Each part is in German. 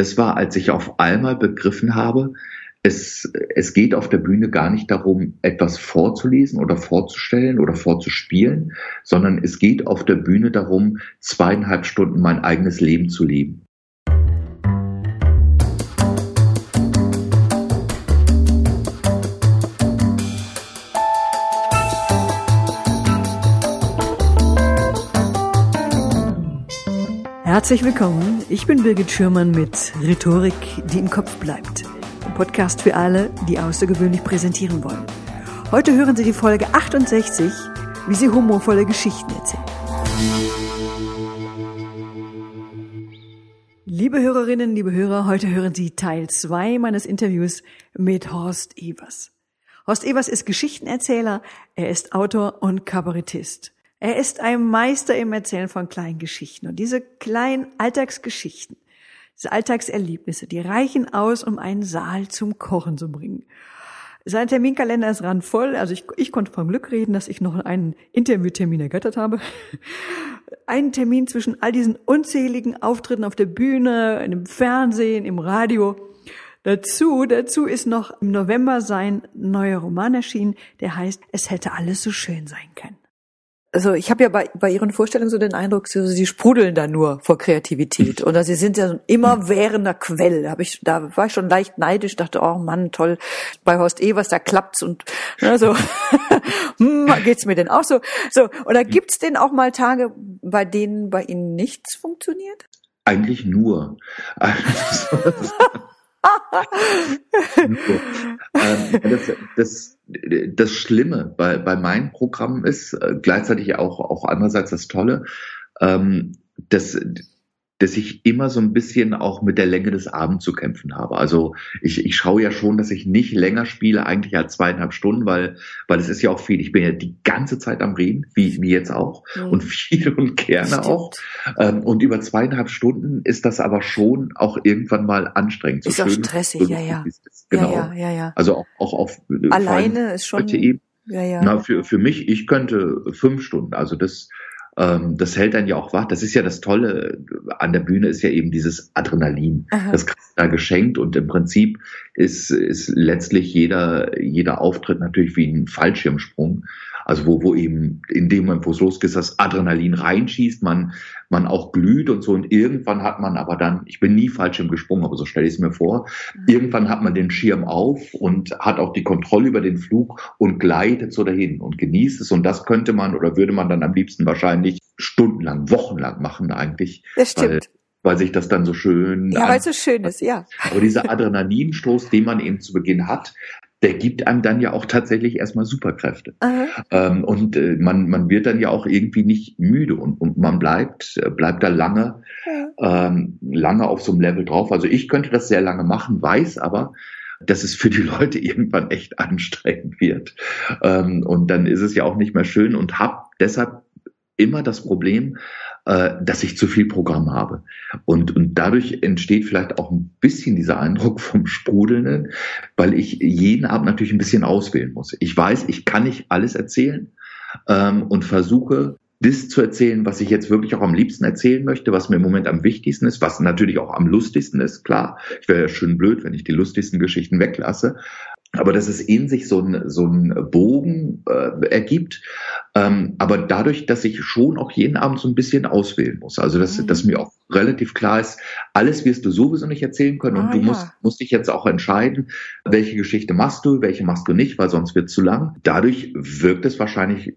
das war, als ich auf einmal begriffen habe, es, es geht auf der Bühne gar nicht darum, etwas vorzulesen oder vorzustellen oder vorzuspielen, sondern es geht auf der Bühne darum, zweieinhalb Stunden mein eigenes Leben zu leben. Herzlich willkommen. Ich bin Birgit Schürmann mit Rhetorik, die im Kopf bleibt. Ein Podcast für alle, die außergewöhnlich präsentieren wollen. Heute hören Sie die Folge 68, wie Sie humorvolle Geschichten erzählen. Liebe Hörerinnen, liebe Hörer, heute hören Sie Teil 2 meines Interviews mit Horst Evers. Horst Evers ist Geschichtenerzähler, er ist Autor und Kabarettist. Er ist ein Meister im Erzählen von kleinen Geschichten. Und diese kleinen Alltagsgeschichten, diese Alltagserlebnisse, die reichen aus, um einen Saal zum Kochen zu bringen. Sein Terminkalender ist randvoll. Also ich, ich konnte vom Glück reden, dass ich noch einen Interviewtermin ergattert habe. Einen Termin zwischen all diesen unzähligen Auftritten auf der Bühne, im Fernsehen, im Radio. Dazu, dazu ist noch im November sein neuer Roman erschienen, der heißt Es hätte alles so schön sein können also ich habe ja bei, bei Ihren Vorstellungen so den Eindruck, so, sie sprudeln da nur vor Kreativität und sie sind ja ein immerwährender Quell. Da, hab ich, da war ich schon leicht neidisch, dachte, oh Mann, toll, bei Horst Evers, da klappt's und ne, so hm, geht's mir denn auch so. So, oder gibt's denn auch mal Tage, bei denen bei Ihnen nichts funktioniert? Eigentlich nur. ähm, das, das, das Schlimme bei, bei meinen Programmen ist, äh, gleichzeitig auch, auch andererseits das Tolle, ähm, dass dass ich immer so ein bisschen auch mit der Länge des Abends zu kämpfen habe. Also ich, ich schaue ja schon, dass ich nicht länger spiele, eigentlich als zweieinhalb Stunden, weil, weil es ist ja auch viel. Ich bin ja die ganze Zeit am Reden, wie, wie jetzt auch, mhm. und viel und gerne auch. Ähm, und über zweieinhalb Stunden ist das aber schon auch irgendwann mal anstrengend. So ist auch stressig, ja, ja. Genau. Ja, ja, ja, Also auch, auch auf alleine ist schon. Ja, ja. Na, für, für mich, ich könnte fünf Stunden. Also das, das hält dann ja auch wach. Das ist ja das Tolle an der Bühne ist ja eben dieses Adrenalin. Aha. Das kriegst da geschenkt und im Prinzip ist, ist letztlich jeder, jeder Auftritt natürlich wie ein Fallschirmsprung. Also wo, wo eben in dem Moment, wo es losgeht, das Adrenalin reinschießt, man, man auch glüht und so. Und irgendwann hat man aber dann, ich bin nie falsch im gesprungen, aber so stelle ich es mir vor, mhm. irgendwann hat man den Schirm auf und hat auch die Kontrolle über den Flug und gleitet so dahin und genießt es. Und das könnte man oder würde man dann am liebsten wahrscheinlich stundenlang, wochenlang machen eigentlich. Das stimmt. Weil, weil sich das dann so schön. Ja, weil es so schön ist, ja. Aber dieser Adrenalinstoß, den man eben zu Beginn hat, der gibt einem dann ja auch tatsächlich erstmal Superkräfte. Ähm, und äh, man, man wird dann ja auch irgendwie nicht müde und, und man bleibt, äh, bleibt da lange, ja. ähm, lange auf so einem Level drauf. Also ich könnte das sehr lange machen, weiß aber, dass es für die Leute irgendwann echt anstrengend wird. Ähm, und dann ist es ja auch nicht mehr schön und hab deshalb immer das Problem, äh, dass ich zu viel Programm habe. Und, und dadurch entsteht vielleicht auch ein bisschen dieser Eindruck vom Sprudelnden, weil ich jeden Abend natürlich ein bisschen auswählen muss. Ich weiß, ich kann nicht alles erzählen ähm, und versuche, das zu erzählen, was ich jetzt wirklich auch am liebsten erzählen möchte, was mir im Moment am wichtigsten ist, was natürlich auch am lustigsten ist, klar. Ich wäre ja schön blöd, wenn ich die lustigsten Geschichten weglasse aber dass es in sich so ein, so ein Bogen äh, ergibt. Ähm, aber dadurch, dass ich schon auch jeden Abend so ein bisschen auswählen muss. Also dass, mhm. dass mir auch relativ klar ist, alles wirst du sowieso nicht erzählen können und ah, du ja. musst, musst dich jetzt auch entscheiden, welche Geschichte machst du, welche machst du nicht, weil sonst wird zu lang. Dadurch wirkt es wahrscheinlich,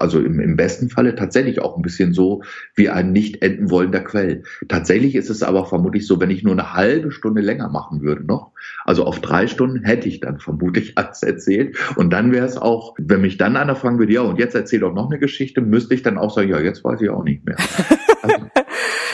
also im, im besten Falle tatsächlich auch ein bisschen so wie ein nicht enden wollender Quell. Tatsächlich ist es aber vermutlich so, wenn ich nur eine halbe Stunde länger machen würde noch, also auf drei Stunden hätte ich dann vermutlich alles erzählt und dann wäre es auch, wenn mich dann einer fragen würde, ja und jetzt erzähl doch noch eine Geschichte, müsste ich dann auch sagen, ja jetzt weiß ich auch nicht mehr. Also,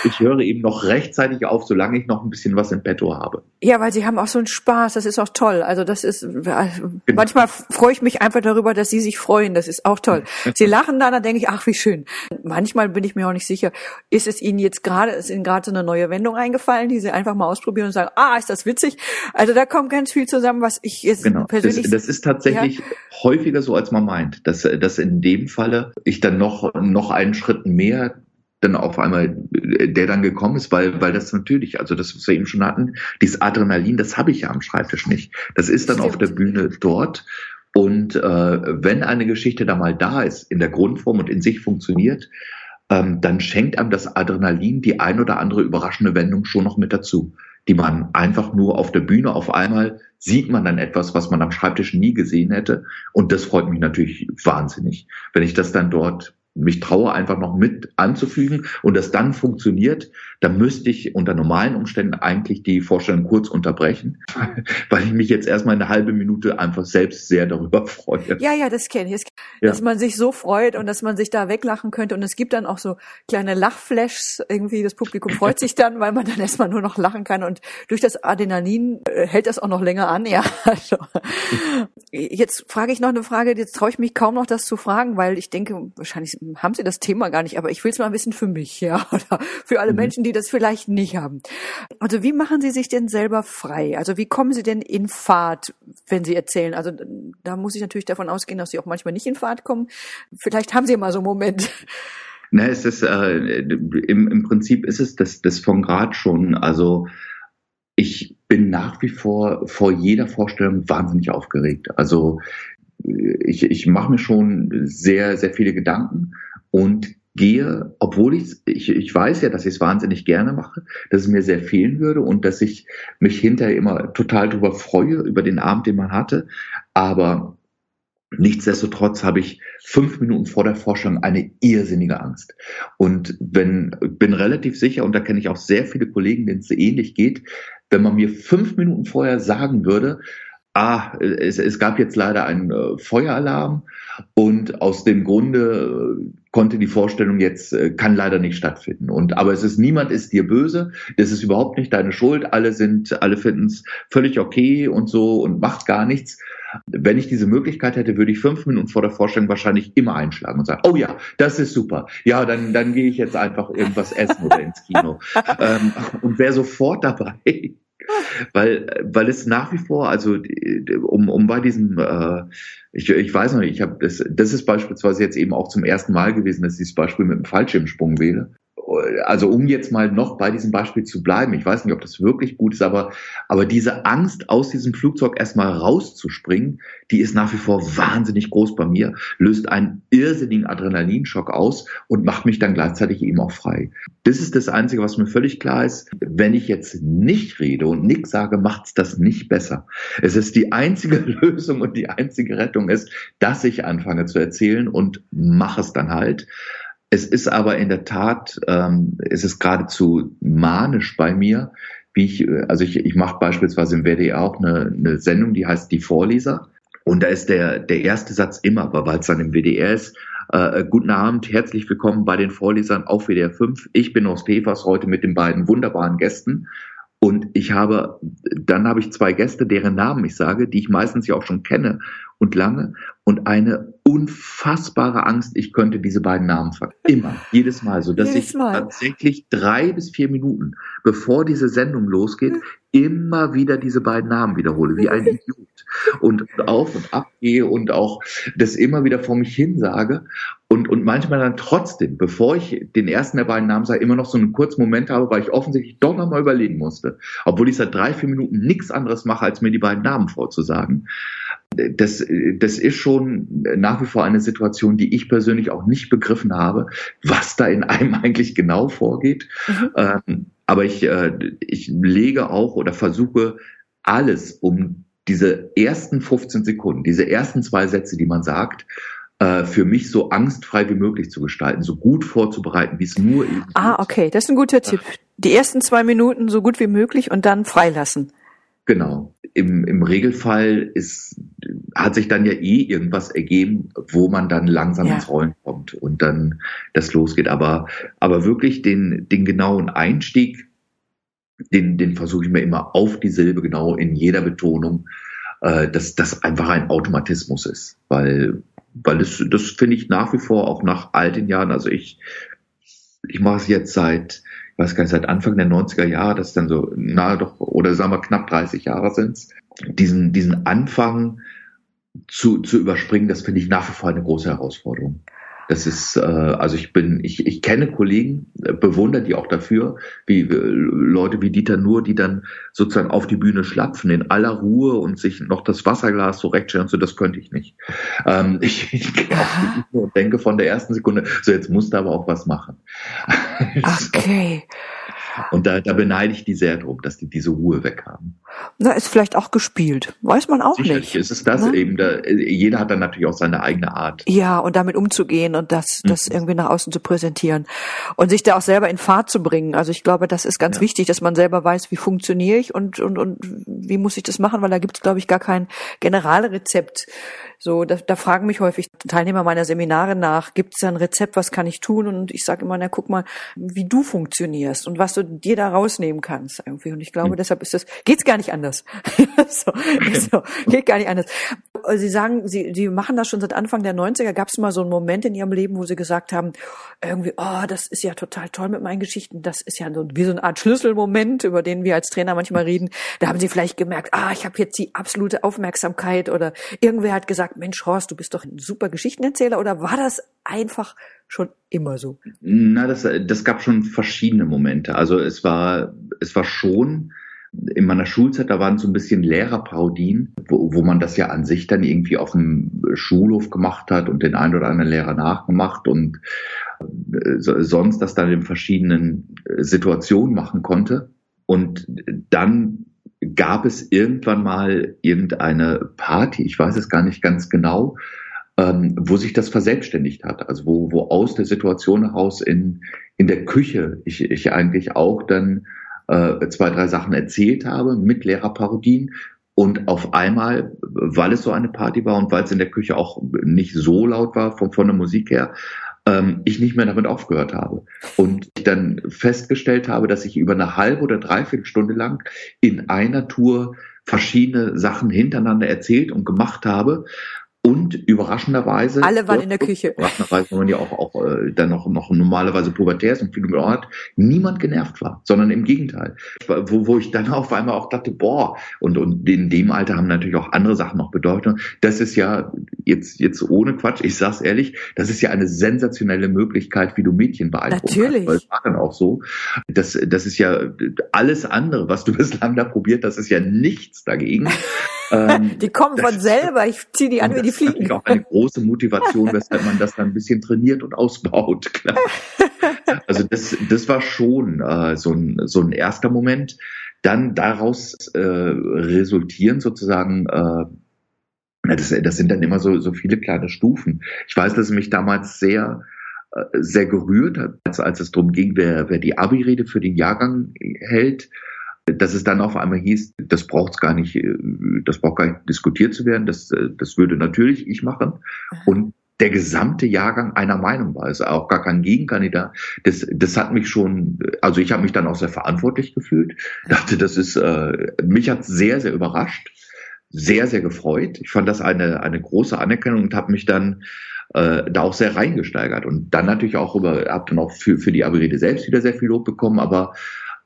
ich höre eben noch rechtzeitig auf, solange ich noch ein bisschen was im Petto habe. Ja, weil Sie haben auch so einen Spaß, das ist auch toll. Also das ist, genau. manchmal freue ich mich einfach darüber, dass Sie sich freuen, das ist auch toll. Sie lachen dann, dann denke ich, ach, wie schön. Manchmal bin ich mir auch nicht sicher, ist es Ihnen jetzt gerade, ist Ihnen gerade so eine neue Wendung eingefallen, die Sie einfach mal ausprobieren und sagen, ah, ist das witzig? Also da kommt ganz viel zusammen, was ich jetzt genau. persönlich... Das, das ist tatsächlich ja. häufiger so, als man meint, dass, dass in dem Falle ich dann noch, noch einen Schritt mehr dann auf einmal der dann gekommen ist, weil, weil das natürlich, also das, was wir eben schon hatten, dieses Adrenalin, das habe ich ja am Schreibtisch nicht. Das ist dann Stimmt. auf der Bühne dort. Und äh, wenn eine Geschichte da mal da ist, in der Grundform und in sich funktioniert, ähm, dann schenkt einem das Adrenalin die ein oder andere überraschende Wendung schon noch mit dazu, die man einfach nur auf der Bühne auf einmal sieht man dann etwas, was man am Schreibtisch nie gesehen hätte. Und das freut mich natürlich wahnsinnig, wenn ich das dann dort mich traue, einfach noch mit anzufügen und das dann funktioniert, dann müsste ich unter normalen Umständen eigentlich die Vorstellung kurz unterbrechen, weil ich mich jetzt erstmal eine halbe Minute einfach selbst sehr darüber freue. Ja, ja, das kenne ich. Dass ja. man sich so freut und dass man sich da weglachen könnte. Und es gibt dann auch so kleine Lachflashs. Irgendwie das Publikum freut sich dann, weil man dann erstmal nur noch lachen kann. Und durch das Adrenalin äh, hält das auch noch länger an. Ja, also. Jetzt frage ich noch eine Frage. Jetzt traue ich mich kaum noch, das zu fragen, weil ich denke, wahrscheinlich haben Sie das Thema gar nicht. Aber ich will es mal wissen für mich, ja, oder für alle mhm. Menschen, die das vielleicht nicht haben. Also wie machen Sie sich denn selber frei? Also wie kommen Sie denn in Fahrt, wenn Sie erzählen? Also da muss ich natürlich davon ausgehen, dass Sie auch manchmal nicht in Fahrt kommen. Vielleicht haben Sie mal so einen Moment. Na, es ist äh, im, im Prinzip ist es das, das von Grad schon. Also ich bin nach wie vor vor jeder Vorstellung wahnsinnig aufgeregt. Also ich, ich mache mir schon sehr, sehr viele Gedanken und gehe, obwohl ich, ich, ich weiß ja, dass ich es wahnsinnig gerne mache, dass es mir sehr fehlen würde und dass ich mich hinterher immer total darüber freue, über den Abend, den man hatte. Aber Nichtsdestotrotz habe ich fünf Minuten vor der Vorstellung eine irrsinnige Angst. Und wenn, bin relativ sicher, und da kenne ich auch sehr viele Kollegen, denen es ähnlich geht, wenn man mir fünf Minuten vorher sagen würde, ah, es, es gab jetzt leider einen äh, Feueralarm und aus dem Grunde äh, konnte die Vorstellung jetzt, äh, kann leider nicht stattfinden. Und aber es ist, niemand ist dir böse, das ist überhaupt nicht deine Schuld, alle sind, alle finden es völlig okay und so und macht gar nichts. Wenn ich diese Möglichkeit hätte, würde ich fünf Minuten vor der Vorstellung wahrscheinlich immer einschlagen und sagen, oh ja, das ist super. Ja, dann, dann gehe ich jetzt einfach irgendwas essen oder ins Kino. ähm, und wäre sofort dabei weil, weil es nach wie vor, also um, um bei diesem, äh, ich, ich weiß noch nicht, ich habe das, das ist beispielsweise jetzt eben auch zum ersten Mal gewesen, dass ich das Beispiel mit dem Fallschirmsprung wähle also um jetzt mal noch bei diesem Beispiel zu bleiben, ich weiß nicht, ob das wirklich gut ist, aber, aber diese Angst, aus diesem Flugzeug erstmal rauszuspringen, die ist nach wie vor wahnsinnig groß bei mir, löst einen irrsinnigen Adrenalinschock aus und macht mich dann gleichzeitig eben auch frei. Das ist das Einzige, was mir völlig klar ist. Wenn ich jetzt nicht rede und nichts sage, macht es das nicht besser. Es ist die einzige Lösung und die einzige Rettung ist, dass ich anfange zu erzählen und mache es dann halt. Es ist aber in der Tat, ähm, es ist geradezu manisch bei mir, wie ich, also ich, ich mache beispielsweise im WDR auch eine, eine Sendung, die heißt Die Vorleser. Und da ist der, der erste Satz immer, weil es dann im WDR ist, äh, guten Abend, herzlich willkommen bei den Vorlesern auf WDR 5. Ich bin aus Pefers heute mit den beiden wunderbaren Gästen. Und ich habe, dann habe ich zwei Gäste, deren Namen ich sage, die ich meistens ja auch schon kenne und lange und eine unfassbare Angst, ich könnte diese beiden Namen vergessen. Immer, jedes Mal, so dass jedes ich Mal. tatsächlich drei bis vier Minuten, bevor diese Sendung losgeht, immer wieder diese beiden Namen wiederhole, wie ein Idiot. Und auf und ab gehe und auch das immer wieder vor mich hin sage und, und manchmal dann trotzdem, bevor ich den ersten der beiden Namen sage, immer noch so einen kurzen Moment habe, weil ich offensichtlich doch nochmal überlegen musste, obwohl ich seit drei, vier Minuten nichts anderes mache, als mir die beiden Namen vorzusagen das, das ist schon nach wie vor eine Situation, die ich persönlich auch nicht begriffen habe, was da in einem eigentlich genau vorgeht. Mhm. Ähm, aber ich, äh, ich lege auch oder versuche alles, um diese ersten 15 Sekunden, diese ersten zwei Sätze, die man sagt, äh, für mich so angstfrei wie möglich zu gestalten, so gut vorzubereiten, wie es nur eben. Ah, okay, das ist ein guter Tipp. Die ersten zwei Minuten so gut wie möglich und dann freilassen. Genau. Im, im Regelfall ist, hat sich dann ja eh irgendwas ergeben, wo man dann langsam ja. ins Rollen kommt und dann das losgeht. Aber, aber wirklich den, den genauen Einstieg, den, den versuche ich mir immer auf die Silbe genau in jeder Betonung, äh, dass das einfach ein Automatismus ist. Weil, weil das, das finde ich nach wie vor auch nach all den Jahren, also ich, ich mache es jetzt seit weiß gar nicht, seit Anfang der 90er Jahre, das dann so nahe doch, oder sagen wir knapp 30 Jahre sind diesen, diesen Anfang zu, zu überspringen, das finde ich nach wie vor eine große Herausforderung. Das ist, äh, also ich bin, ich, ich kenne Kollegen, äh, bewundere die auch dafür, wie äh, Leute wie Dieter Nur, die dann sozusagen auf die Bühne schlapfen in aller Ruhe und sich noch das Wasserglas so rechtstellen und so, das könnte ich nicht. Ähm, ich, ich gehe auf die Bühne und denke von der ersten Sekunde, so jetzt musst du aber auch was machen. Okay. Und da, da beneide ich die sehr drum, dass die diese Ruhe weg haben. Na, ist vielleicht auch gespielt. Weiß man auch Sicherlich nicht. ist es das ne? eben. Da, jeder hat dann natürlich auch seine eigene Art. Ja, und damit umzugehen und das, das Mhm. irgendwie nach außen zu präsentieren und sich da auch selber in Fahrt zu bringen. Also ich glaube, das ist ganz Ja. wichtig, dass man selber weiß, wie funktioniere ich und, und, und wie muss ich das machen, weil da gibt es, glaube ich, gar kein Generalrezept. So, da, da fragen mich häufig Teilnehmer meiner Seminare nach, gibt es da ein Rezept, was kann ich tun? Und ich sage immer, na guck mal, wie du funktionierst und was du dir da rausnehmen kannst irgendwie. Und ich glaube, Mhm. deshalb ist das, geht's gar nicht anders. so, so, geht gar nicht anders. Sie sagen, Sie, Sie machen das schon seit Anfang der 90er. Gab es mal so einen Moment in Ihrem Leben, wo Sie gesagt haben, irgendwie, oh, das ist ja total toll mit meinen Geschichten. Das ist ja so wie so eine Art Schlüsselmoment, über den wir als Trainer manchmal reden. Da haben Sie vielleicht gemerkt, ah, ich habe jetzt die absolute Aufmerksamkeit oder irgendwer hat gesagt, Mensch, Horst, du bist doch ein super Geschichtenerzähler. Oder war das einfach schon immer so? Na, das, das gab schon verschiedene Momente. Also es war, es war schon in meiner Schulzeit, da waren so ein bisschen Lehrerparodien, wo, wo man das ja an sich dann irgendwie auf dem Schulhof gemacht hat und den einen oder anderen Lehrer nachgemacht und äh, so- sonst das dann in verschiedenen äh, Situationen machen konnte. Und dann gab es irgendwann mal irgendeine Party, ich weiß es gar nicht ganz genau, ähm, wo sich das verselbstständigt hat. Also wo, wo aus der Situation heraus in, in der Küche ich, ich eigentlich auch dann äh, zwei, drei Sachen erzählt habe mit Lehrerparodien. Und auf einmal, weil es so eine Party war und weil es in der Küche auch nicht so laut war von, von der Musik her, ähm, ich nicht mehr damit aufgehört habe. Und ich dann festgestellt habe, dass ich über eine halbe oder dreiviertel Stunde lang in einer Tour verschiedene Sachen hintereinander erzählt und gemacht habe. Und überraschenderweise. Alle waren in der Küche. Überraschenderweise, wenn man ja auch, auch äh, dann noch, noch normalerweise pubertär ist und viel über hat, niemand genervt war, sondern im Gegenteil. Wo, wo ich dann auf einmal auch dachte, boah, und, und in dem Alter haben natürlich auch andere Sachen noch Bedeutung. Das ist ja jetzt, jetzt ohne Quatsch, ich sag's ehrlich, das ist ja eine sensationelle Möglichkeit, wie du Mädchen beeindrucken Natürlich. kannst. Weil es war dann auch so. Das, das ist ja alles andere, was du bislang da probiert, das ist ja nichts dagegen. Ähm, Die kommen von das- selber. Ich ziehe die an, wie das die ist natürlich fliegen. auch eine große Motivation, weshalb man das dann ein bisschen trainiert und ausbaut. Klar. Also das, das war schon äh, so, ein, so ein erster Moment. Dann daraus äh, resultieren sozusagen, äh, das, das sind dann immer so, so viele kleine Stufen. Ich weiß, dass es mich damals sehr äh, sehr gerührt hat, als, als es darum ging, wer, wer die Abi-Rede für den Jahrgang hält, dass es dann auf einmal hieß, das braucht gar nicht, äh, das braucht gar nicht diskutiert zu werden, das, äh, das würde natürlich ich machen. Und der gesamte Jahrgang einer Meinung war, also auch gar kein Gegenkandidat. Das, das hat mich schon, also ich habe mich dann auch sehr verantwortlich gefühlt. Dachte, das ist, äh, mich hat sehr, sehr überrascht, sehr, sehr gefreut. Ich fand das eine, eine große Anerkennung und habe mich dann äh, da auch sehr reingesteigert und dann natürlich auch über, habe dann auch für, für die Abrede selbst wieder sehr viel Lob bekommen, aber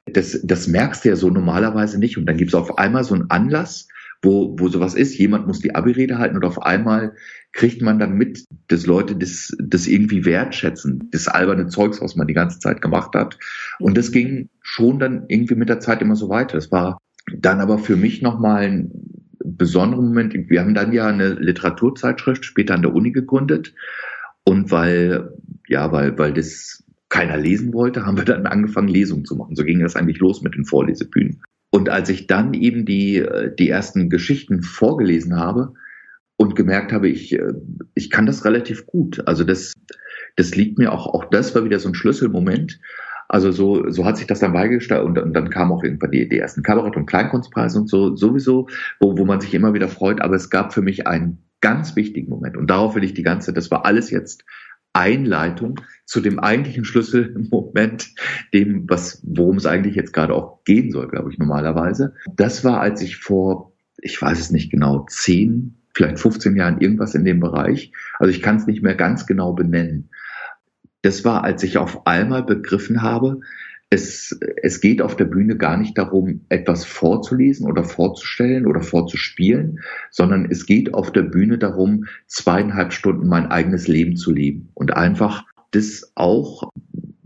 das, das merkst du ja so normalerweise nicht. Und dann gibt es auf einmal so einen Anlass, wo, wo sowas ist, jemand muss die Abi-Rede halten und auf einmal kriegt man dann mit, dass Leute das, das irgendwie wertschätzen, das alberne Zeugs, was man die ganze Zeit gemacht hat. Und das ging schon dann irgendwie mit der Zeit immer so weiter. Das war dann aber für mich nochmal ein besonderer Moment. Wir haben dann ja eine Literaturzeitschrift später an der Uni gegründet. Und weil, ja, weil, weil das keiner lesen wollte, haben wir dann angefangen, Lesungen zu machen. So ging das eigentlich los mit den Vorlesebühnen. Und als ich dann eben die, die ersten Geschichten vorgelesen habe und gemerkt habe, ich, ich kann das relativ gut. Also das, das liegt mir auch, auch das war wieder so ein Schlüsselmoment. Also so, so hat sich das dann beigestellt und, und dann kamen auch irgendwann die, die ersten Kabarett- und Kleinkunstpreise und so sowieso, wo, wo man sich immer wieder freut. Aber es gab für mich einen ganz wichtigen Moment und darauf will ich die ganze, das war alles jetzt Einleitung zu dem eigentlichen Schlüsselmoment, dem, was, worum es eigentlich jetzt gerade auch gehen soll, glaube ich, normalerweise. Das war, als ich vor, ich weiß es nicht genau, zehn, vielleicht 15 Jahren irgendwas in dem Bereich, also ich kann es nicht mehr ganz genau benennen. Das war, als ich auf einmal begriffen habe, es, es geht auf der Bühne gar nicht darum, etwas vorzulesen oder vorzustellen oder vorzuspielen, sondern es geht auf der Bühne darum, zweieinhalb Stunden mein eigenes Leben zu leben und einfach das auch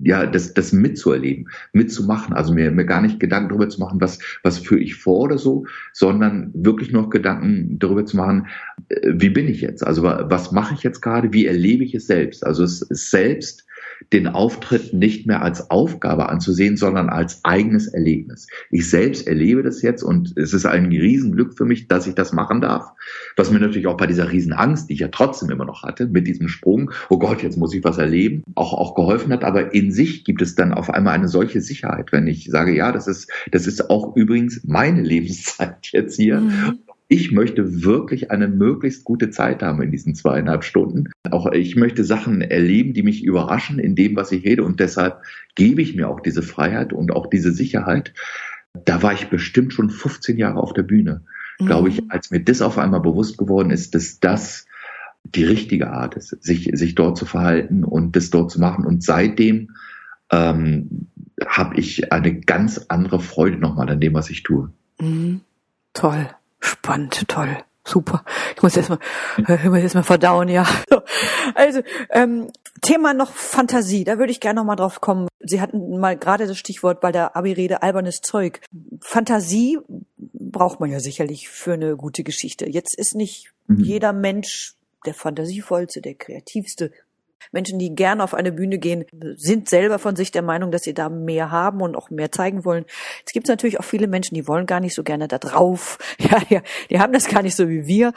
ja, das, das mitzuerleben, mitzumachen. Also mir, mir gar nicht Gedanken darüber zu machen, was, was führe ich vor oder so, sondern wirklich noch Gedanken darüber zu machen, äh, wie bin ich jetzt? Also was mache ich jetzt gerade? Wie erlebe ich es selbst? Also es ist selbst den Auftritt nicht mehr als Aufgabe anzusehen, sondern als eigenes Erlebnis. Ich selbst erlebe das jetzt und es ist ein Riesenglück für mich, dass ich das machen darf. Was mir natürlich auch bei dieser Riesenangst, die ich ja trotzdem immer noch hatte, mit diesem Sprung, oh Gott, jetzt muss ich was erleben, auch, auch geholfen hat. Aber in sich gibt es dann auf einmal eine solche Sicherheit, wenn ich sage, ja, das ist, das ist auch übrigens meine Lebenszeit jetzt hier. Mhm ich möchte wirklich eine möglichst gute Zeit haben in diesen zweieinhalb Stunden. Auch ich möchte Sachen erleben, die mich überraschen in dem, was ich rede. Und deshalb gebe ich mir auch diese Freiheit und auch diese Sicherheit. Da war ich bestimmt schon 15 Jahre auf der Bühne. Mhm. Glaube ich, als mir das auf einmal bewusst geworden ist, dass das die richtige Art ist, sich, sich dort zu verhalten und das dort zu machen. Und seitdem ähm, habe ich eine ganz andere Freude nochmal an dem, was ich tue. Mhm. Toll. Spannend, toll. Super. Ich muss erstmal, ich muss erstmal verdauen, ja. Also, ähm, Thema noch Fantasie, da würde ich gerne noch mal drauf kommen. Sie hatten mal gerade das Stichwort bei der Abi-Rede albernes Zeug. Fantasie braucht man ja sicherlich für eine gute Geschichte. Jetzt ist nicht mhm. jeder Mensch der fantasievollste, der kreativste, Menschen, die gerne auf eine Bühne gehen, sind selber von sich der Meinung, dass sie da mehr haben und auch mehr zeigen wollen. Es gibt natürlich auch viele Menschen, die wollen gar nicht so gerne da drauf. Ja, ja, die haben das gar nicht so wie wir.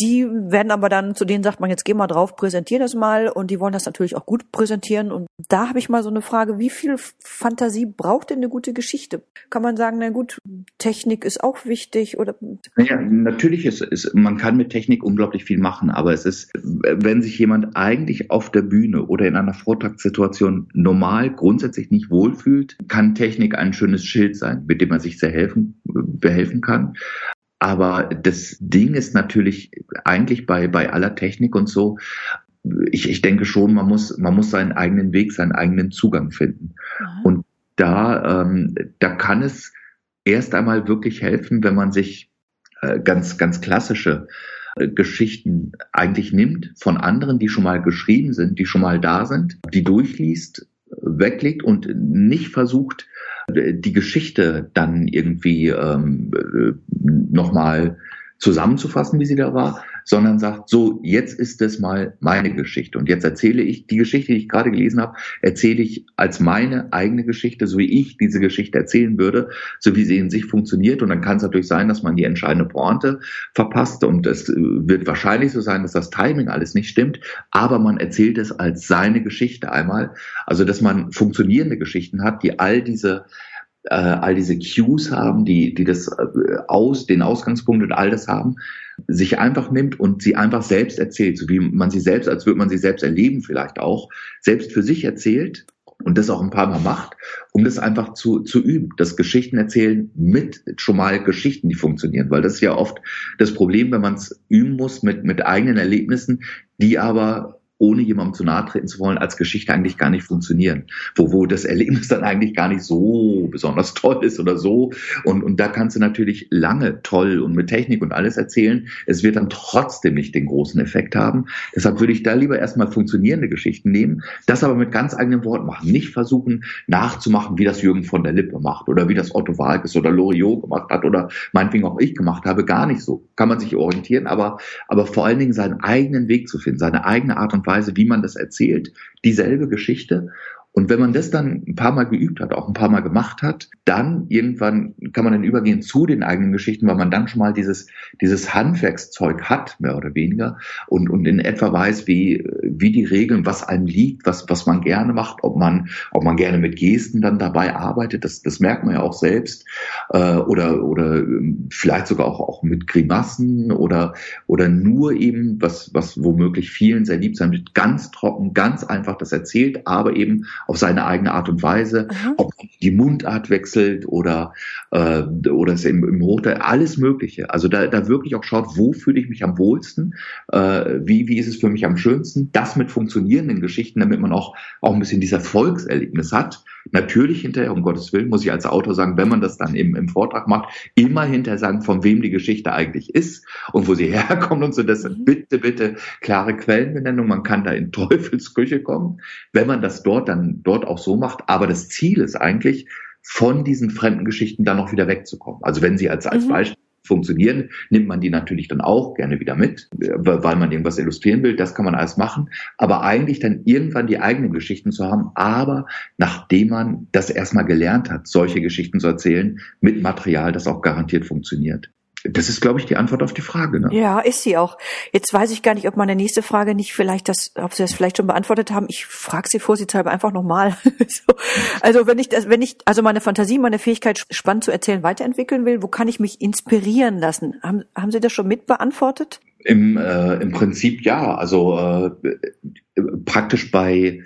Die werden aber dann, zu denen sagt man, jetzt geh mal drauf, präsentier das mal und die wollen das natürlich auch gut präsentieren. Und da habe ich mal so eine Frage, wie viel Fantasie braucht denn eine gute Geschichte? Kann man sagen, na gut, Technik ist auch wichtig oder? Naja, natürlich ist, ist man kann mit Technik unglaublich viel machen, aber es ist, wenn sich jemand eigentlich auf der Bühne oder in einer Vortragssituation normal grundsätzlich nicht wohlfühlt, kann Technik ein schönes Schild sein, mit dem man sich sehr helfen, behelfen kann. Aber das Ding ist natürlich eigentlich bei, bei aller Technik und so, ich, ich denke schon, man muss, man muss seinen eigenen Weg, seinen eigenen Zugang finden. Mhm. Und da, ähm, da kann es erst einmal wirklich helfen, wenn man sich äh, ganz, ganz klassische Geschichten eigentlich nimmt von anderen, die schon mal geschrieben sind, die schon mal da sind, die durchliest, weglegt und nicht versucht, die Geschichte dann irgendwie ähm, äh, nochmal zusammenzufassen, wie sie da war, sondern sagt, so, jetzt ist es mal meine Geschichte. Und jetzt erzähle ich die Geschichte, die ich gerade gelesen habe, erzähle ich als meine eigene Geschichte, so wie ich diese Geschichte erzählen würde, so wie sie in sich funktioniert. Und dann kann es natürlich sein, dass man die entscheidende Pointe verpasst. Und es wird wahrscheinlich so sein, dass das Timing alles nicht stimmt. Aber man erzählt es als seine Geschichte einmal. Also, dass man funktionierende Geschichten hat, die all diese äh, all diese Cues haben, die, die das äh, aus, den Ausgangspunkt und all das haben, sich einfach nimmt und sie einfach selbst erzählt, so wie man sie selbst, als würde man sie selbst erleben vielleicht auch, selbst für sich erzählt und das auch ein paar Mal macht, um das einfach zu, zu üben. Das Geschichten erzählen mit schon mal Geschichten, die funktionieren, weil das ist ja oft das Problem, wenn man es üben muss mit, mit eigenen Erlebnissen, die aber ohne jemandem zu nahe treten zu wollen, als Geschichte eigentlich gar nicht funktionieren. Wo, wo das Erlebnis dann eigentlich gar nicht so besonders toll ist oder so. Und, und da kannst du natürlich lange toll und mit Technik und alles erzählen. Es wird dann trotzdem nicht den großen Effekt haben. Deshalb würde ich da lieber erstmal funktionierende Geschichten nehmen, das aber mit ganz eigenen Worten machen. Nicht versuchen nachzumachen, wie das Jürgen von der Lippe macht oder wie das Otto Walkes oder Loriot gemacht hat oder meinetwegen auch ich gemacht habe. Gar nicht so. Kann man sich orientieren, aber, aber vor allen Dingen seinen eigenen Weg zu finden, seine eigene Art und Weise, wie man das erzählt, dieselbe Geschichte. Und wenn man das dann ein paar Mal geübt hat, auch ein paar Mal gemacht hat, dann irgendwann kann man dann übergehen zu den eigenen Geschichten, weil man dann schon mal dieses, dieses Handwerkszeug hat, mehr oder weniger, und, und in etwa weiß, wie, wie die Regeln, was einem liegt, was, was man gerne macht, ob man, ob man gerne mit Gesten dann dabei arbeitet, das, das merkt man ja auch selbst, äh, oder, oder ähm, vielleicht sogar auch, auch mit Grimassen oder, oder nur eben, was, was womöglich vielen sehr lieb sein wird, ganz trocken, ganz einfach das erzählt, aber eben auf seine eigene Art und Weise, Aha. ob die Mundart wechselt oder, äh, oder es im, im Hotel, alles Mögliche. Also da, da wirklich auch schaut, wo fühle ich mich am wohlsten, äh, wie, wie ist es für mich am schönsten, das mit funktionierenden Geschichten, damit man auch, auch ein bisschen dieser Erfolgserlebnis hat. Natürlich hinterher, um Gottes Willen, muss ich als Autor sagen, wenn man das dann im, im Vortrag macht, immer hinterher sagen, von wem die Geschichte eigentlich ist und wo sie herkommt und so. Das mhm. bitte, bitte klare Quellenbenennung. Man kann da in Teufelsküche kommen, wenn man das dort dann dort auch so macht. Aber das Ziel ist eigentlich, von diesen fremden Geschichten dann noch wieder wegzukommen. Also wenn sie als, als mhm. Beispiel funktionieren, nimmt man die natürlich dann auch gerne wieder mit, weil man irgendwas illustrieren will. Das kann man alles machen. Aber eigentlich dann irgendwann die eigenen Geschichten zu haben, aber nachdem man das erstmal gelernt hat, solche Geschichten zu erzählen, mit Material, das auch garantiert funktioniert. Das ist, glaube ich, die Antwort auf die Frage. Ne? Ja, ist sie auch. Jetzt weiß ich gar nicht, ob meine nächste Frage nicht vielleicht das, ob Sie das vielleicht schon beantwortet haben. Ich frage Sie vorsichtshalber einfach nochmal. so. Also wenn ich das, wenn ich also meine Fantasie, meine Fähigkeit spannend zu erzählen weiterentwickeln will, wo kann ich mich inspirieren lassen? Haben, haben Sie das schon mit beantwortet? Im, äh, im Prinzip ja. Also äh, praktisch bei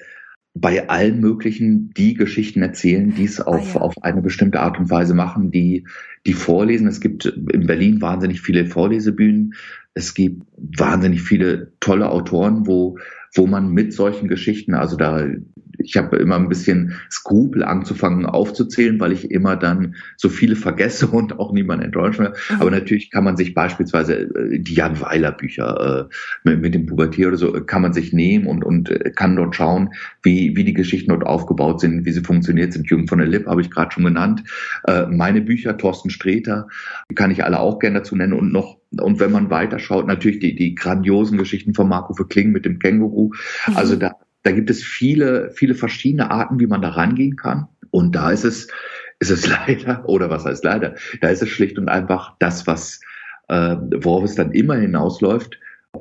bei allen möglichen, die Geschichten erzählen, die es auf, ah, ja. auf eine bestimmte Art und Weise machen, die, die vorlesen. Es gibt in Berlin wahnsinnig viele Vorlesebühnen. Es gibt wahnsinnig viele tolle Autoren, wo, wo man mit solchen Geschichten, also da ich habe immer ein bisschen Skrupel anzufangen aufzuzählen, weil ich immer dann so viele vergesse und auch niemand enttäuschen will. Mhm. Aber natürlich kann man sich beispielsweise äh, die Jan Weiler Bücher äh, mit, mit dem Pubertier oder so äh, kann man sich nehmen und, und kann dort schauen, wie, wie die Geschichten dort aufgebaut sind, wie sie funktioniert sind. Jürgen von der Lipp habe ich gerade schon genannt. Äh, meine Bücher, Thorsten Streter, kann ich alle auch gerne dazu nennen und noch und wenn man weiterschaut, natürlich die, die grandiosen Geschichten von Marco Verkling mit dem Känguru. Mhm. Also da da gibt es viele, viele verschiedene Arten, wie man da rangehen kann. Und da ist es, ist es leider, oder was heißt leider, da ist es schlicht und einfach das, was, äh, worauf es dann immer hinausläuft,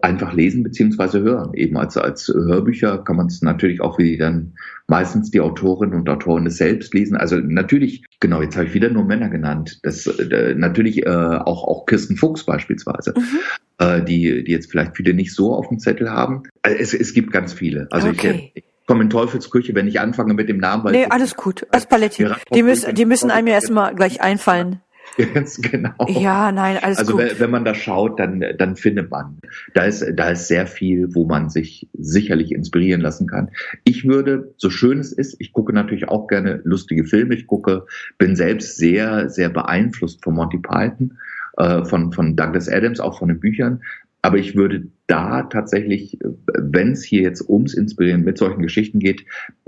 einfach lesen beziehungsweise hören. Eben als, als Hörbücher kann man es natürlich auch wie dann meistens die Autorinnen und Autoren es selbst lesen. Also natürlich, genau, jetzt habe ich wieder nur Männer genannt. Das äh, natürlich äh, auch, auch Kirsten Fuchs beispielsweise, mhm. äh, die, die jetzt vielleicht viele nicht so auf dem Zettel haben. Also es, es gibt ganz viele. Also okay. ich, komme in Teufelsküche, wenn ich anfange mit dem Namen. Weil nee, alles gut. Aspaletti. Die müssen, die müssen einem ja erstmal gleich einfallen. Ganz genau. Ja, nein, alles also gut. Also wenn man da schaut, dann, dann findet man. Da ist, da ist sehr viel, wo man sich sicherlich inspirieren lassen kann. Ich würde, so schön es ist, ich gucke natürlich auch gerne lustige Filme. Ich gucke, bin selbst sehr, sehr beeinflusst von Monty Python, äh, von, von Douglas Adams, auch von den Büchern. Aber ich würde da tatsächlich, wenn es hier jetzt ums Inspirieren mit solchen Geschichten geht,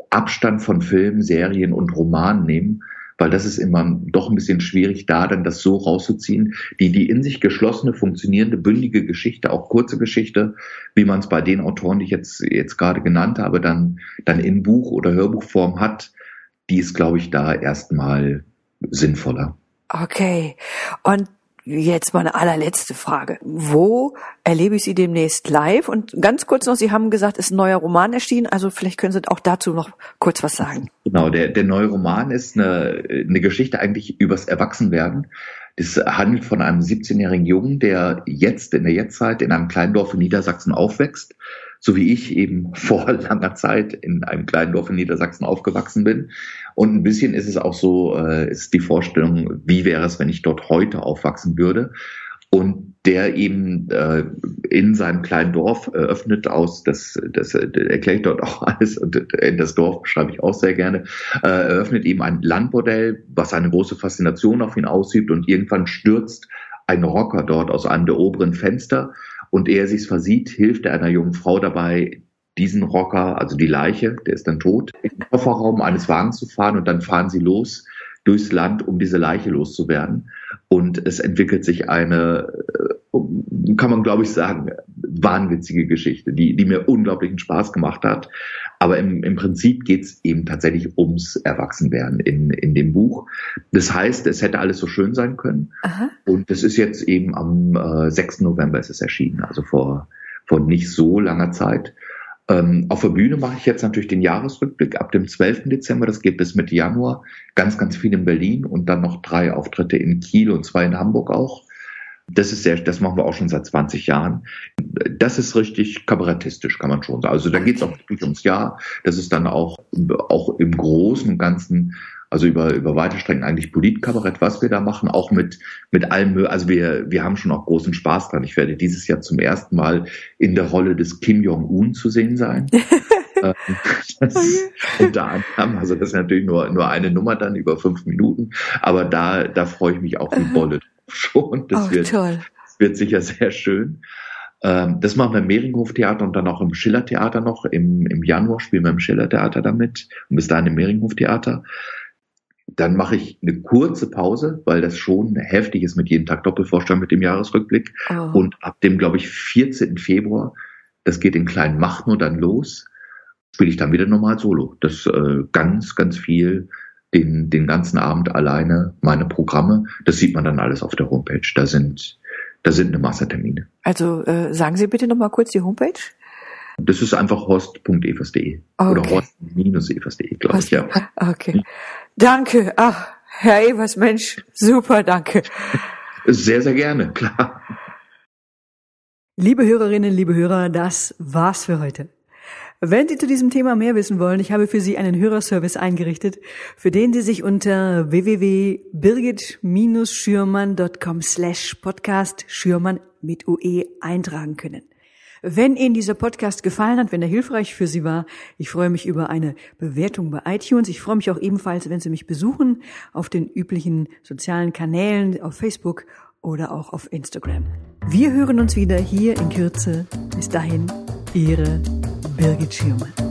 Abstand von Filmen, Serien und Romanen nehmen weil das ist immer doch ein bisschen schwierig, da dann das so rauszuziehen. Die, die in sich geschlossene, funktionierende, bündige Geschichte, auch kurze Geschichte, wie man es bei den Autoren, die ich jetzt, jetzt gerade genannt habe, dann, dann in Buch- oder Hörbuchform hat, die ist, glaube ich, da erstmal sinnvoller. Okay. Und Jetzt meine allerletzte Frage. Wo erlebe ich Sie demnächst live? Und ganz kurz noch, Sie haben gesagt, es ist ein neuer Roman erschienen, also vielleicht können Sie auch dazu noch kurz was sagen. Genau, der, der neue Roman ist eine, eine Geschichte eigentlich übers Erwachsenwerden. Es handelt von einem 17-jährigen Jungen, der jetzt in der Jetztzeit in einem kleinen Dorf in Niedersachsen aufwächst so wie ich eben vor langer Zeit in einem kleinen Dorf in Niedersachsen aufgewachsen bin. Und ein bisschen ist es auch so, äh, ist die Vorstellung, wie wäre es, wenn ich dort heute aufwachsen würde. Und der eben äh, in seinem kleinen Dorf eröffnet aus, das, das äh, erkläre ich dort auch alles und in das Dorf schreibe ich auch sehr gerne, äh, eröffnet eben ein Landmodell, was eine große Faszination auf ihn ausübt und irgendwann stürzt ein Rocker dort aus einem der oberen Fenster und er sich versieht, hilft er einer jungen Frau dabei, diesen Rocker, also die Leiche, der ist dann tot, in den Kofferraum eines Wagens zu fahren und dann fahren sie los durchs Land, um diese Leiche loszuwerden. Und es entwickelt sich eine, äh, kann man glaube ich sagen, wahnwitzige Geschichte, die, die mir unglaublichen Spaß gemacht hat. Aber im, im Prinzip geht's eben tatsächlich ums Erwachsenwerden in, in dem Buch. Das heißt, es hätte alles so schön sein können. Aha. Und das ist jetzt eben am äh, 6. November ist es erschienen, also vor, vor nicht so langer Zeit. Ähm, auf der Bühne mache ich jetzt natürlich den Jahresrückblick ab dem 12. Dezember, das geht bis Mitte Januar, ganz, ganz viel in Berlin und dann noch drei Auftritte in Kiel und zwei in Hamburg auch. Das ist sehr, das machen wir auch schon seit 20 Jahren. Das ist richtig kabarettistisch, kann man schon sagen. Also da geht es auch wirklich ums Jahr. Das ist dann auch, auch im Großen und Ganzen, also über, über weite Strecken eigentlich Politkabarett, was wir da machen, auch mit, mit allem, also wir, wir haben schon auch großen Spaß dran. Ich werde dieses Jahr zum ersten Mal in der Rolle des Kim Jong-un zu sehen sein. Ähm, das ist unter anderem, also das ist natürlich nur, nur eine Nummer dann über fünf Minuten, aber da, da freue ich mich auch wie Bolle schon. Das oh, wird, toll. Das wird sicher sehr schön. Ähm, das machen wir im Mehringhof-Theater und dann auch im Schiller-Theater noch. Im, Im Januar spielen wir im Schiller-Theater damit und bis dahin im Mehringhof-Theater. Dann mache ich eine kurze Pause, weil das schon heftig ist mit jedem Tag Doppelvorstand mit dem Jahresrückblick. Oh. Und ab dem, glaube ich, 14. Februar, das geht in kleinen Machten und dann los, spiele ich dann wieder normal Solo. Das äh, ganz, ganz viel den, den ganzen Abend alleine meine Programme. Das sieht man dann alles auf der Homepage. Da sind, da sind eine Masse Termine. Also äh, sagen Sie bitte nochmal kurz die Homepage. Das ist einfach horst.evers.de okay. oder horst-evers.de, glaube ich, ja. Okay. Danke. Ach, Herr Evers, Mensch, super, danke. Sehr, sehr gerne, klar. Liebe Hörerinnen, liebe Hörer, das war's für heute. Wenn Sie zu diesem Thema mehr wissen wollen, ich habe für Sie einen Hörerservice eingerichtet, für den Sie sich unter www.birgit-schürmann.com slash podcast Schürmann mit UE eintragen können. Wenn Ihnen dieser Podcast gefallen hat, wenn er hilfreich für Sie war, ich freue mich über eine Bewertung bei iTunes. Ich freue mich auch ebenfalls, wenn Sie mich besuchen auf den üblichen sozialen Kanälen, auf Facebook oder auch auf Instagram. Wir hören uns wieder hier in Kürze. Bis dahin, Ihre Birgit Schirmer.